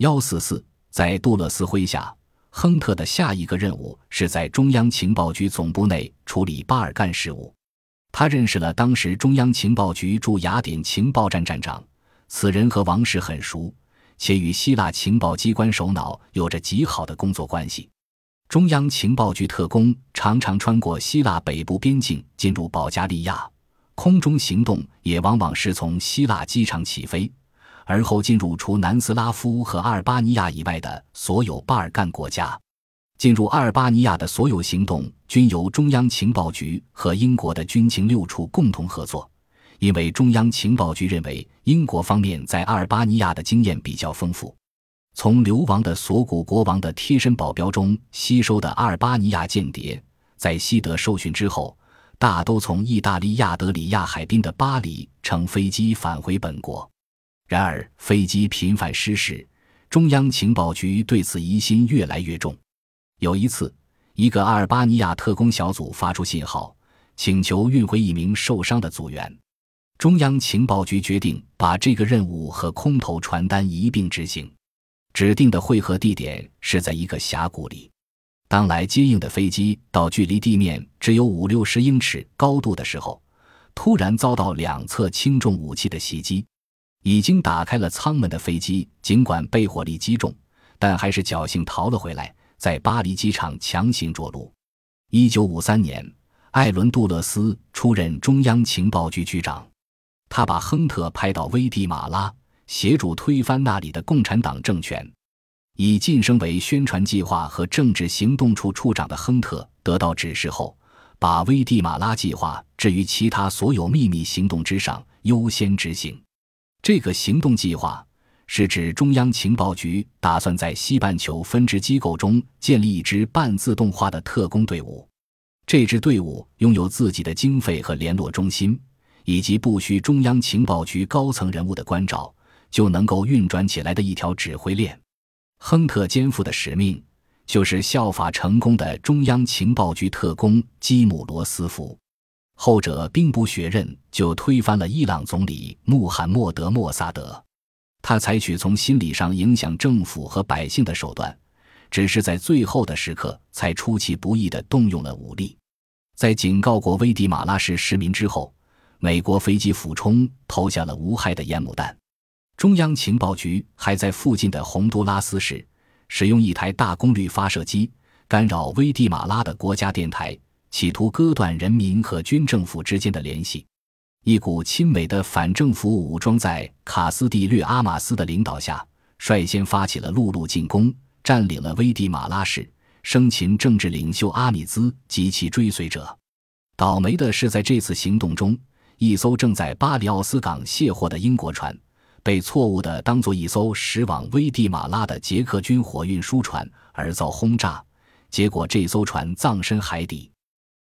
幺四四，在杜勒斯麾下，亨特的下一个任务是在中央情报局总部内处理巴尔干事务。他认识了当时中央情报局驻雅典情报站站长，此人和王室很熟，且与希腊情报机关首脑有着极好的工作关系。中央情报局特工常常穿过希腊北部边境进入保加利亚，空中行动也往往是从希腊机场起飞。而后进入除南斯拉夫和阿尔巴尼亚以外的所有巴尔干国家，进入阿尔巴尼亚的所有行动均由中央情报局和英国的军情六处共同合作，因为中央情报局认为英国方面在阿尔巴尼亚的经验比较丰富。从流亡的索古国王的贴身保镖中吸收的阿尔巴尼亚间谍，在西德受训之后，大都从意大利亚德里亚海滨的巴黎乘飞机返回本国。然而，飞机频繁失事，中央情报局对此疑心越来越重。有一次，一个阿尔巴尼亚特工小组发出信号，请求运回一名受伤的组员。中央情报局决定把这个任务和空投传单一并执行。指定的汇合地点是在一个峡谷里。当来接应的飞机到距离地面只有五六十英尺高度的时候，突然遭到两侧轻重武器的袭击。已经打开了舱门的飞机，尽管被火力击中，但还是侥幸逃了回来，在巴黎机场强行着陆。一九五三年，艾伦·杜勒斯出任中央情报局局长，他把亨特派到危地马拉，协助推翻那里的共产党政权。已晋升为宣传计划和政治行动处处长的亨特得到指示后，把危地马拉计划置于其他所有秘密行动之上，优先执行。这个行动计划是指中央情报局打算在西半球分支机构中建立一支半自动化的特工队伍。这支队伍拥有自己的经费和联络中心，以及不需中央情报局高层人物的关照就能够运转起来的一条指挥链。亨特肩负的使命就是效法成功的中央情报局特工基姆罗斯福。后者兵不血刃就推翻了伊朗总理穆罕默德·莫萨德，他采取从心理上影响政府和百姓的手段，只是在最后的时刻才出其不意地动用了武力。在警告过危地马拉市市民之后，美国飞机俯冲投下了无害的烟幕弹。中央情报局还在附近的洪都拉斯市使用一台大功率发射机干扰危地马拉的国家电台。企图割断人民和军政府之间的联系，一股亲美的反政府武装在卡斯蒂略阿马斯的领导下，率先发起了陆路进攻，占领了危地马拉市，生擒政治领袖阿米兹及其追随者。倒霉的是，在这次行动中，一艘正在巴里奥斯港卸货的英国船，被错误地当作一艘驶往危地马拉的捷克军火运输船而遭轰炸，结果这艘船葬身海底。